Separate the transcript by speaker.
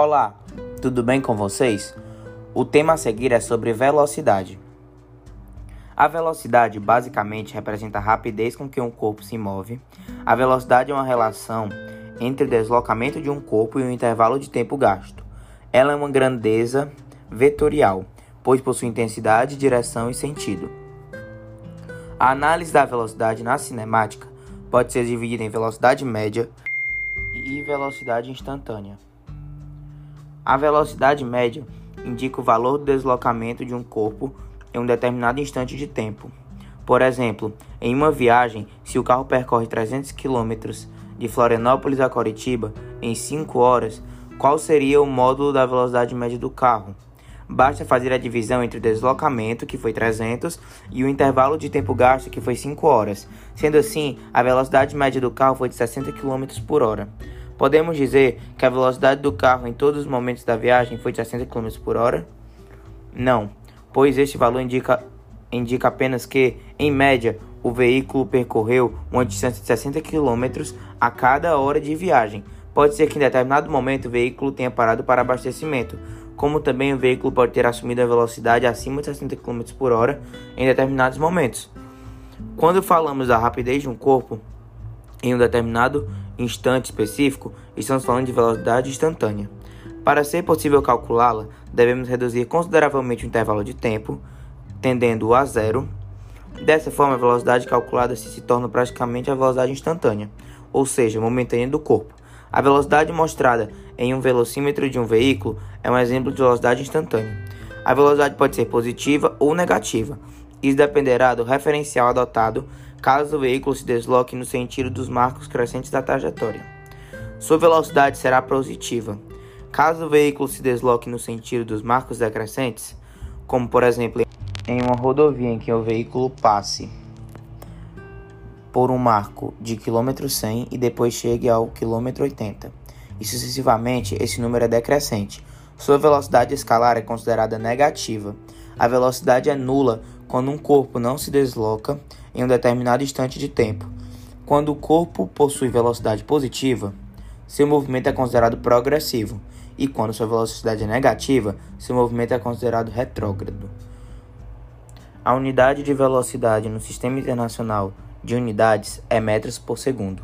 Speaker 1: Olá, tudo bem com vocês? O tema a seguir é sobre velocidade. A velocidade basicamente representa a rapidez com que um corpo se move. A velocidade é uma relação entre o deslocamento de um corpo e o intervalo de tempo gasto. Ela é uma grandeza vetorial, pois possui intensidade, direção e sentido. A análise da velocidade na cinemática pode ser dividida em velocidade média e velocidade instantânea. A velocidade média indica o valor do deslocamento de um corpo em um determinado instante de tempo. Por exemplo, em uma viagem, se o carro percorre 300 km de Florianópolis a Curitiba em 5 horas, qual seria o módulo da velocidade média do carro? Basta fazer a divisão entre o deslocamento, que foi 300, e o intervalo de tempo gasto, que foi 5 horas. Sendo assim, a velocidade média do carro foi de 60 km por hora. Podemos dizer que a velocidade do carro em todos os momentos da viagem foi de 60 km por hora? Não, pois este valor indica, indica apenas que, em média, o veículo percorreu uma distância de 60 km a cada hora de viagem. Pode ser que em determinado momento o veículo tenha parado para abastecimento, como também o veículo pode ter assumido a velocidade acima de 60 km por hora em determinados momentos. Quando falamos da rapidez de um corpo, em um determinado instante específico, estamos falando de velocidade instantânea. Para ser possível calculá-la, devemos reduzir consideravelmente o intervalo de tempo, tendendo a zero. Dessa forma, a velocidade calculada se torna praticamente a velocidade instantânea, ou seja, momentânea do corpo. A velocidade mostrada em um velocímetro de um veículo é um exemplo de velocidade instantânea. A velocidade pode ser positiva ou negativa. Isso dependerá do referencial adotado caso o veículo se desloque no sentido dos marcos crescentes da trajetória. Sua velocidade será positiva. Caso o veículo se desloque no sentido dos marcos decrescentes, como por exemplo em uma rodovia em que o veículo passe por um marco de quilômetro 100 e depois chegue ao quilômetro 80, e sucessivamente esse número é decrescente. Sua velocidade escalar é considerada negativa. A velocidade é nula quando um corpo não se desloca em um determinado instante de tempo. Quando o corpo possui velocidade positiva, seu movimento é considerado progressivo, e quando sua velocidade é negativa, seu movimento é considerado retrógrado. A unidade de velocidade no Sistema Internacional de Unidades é metros por segundo.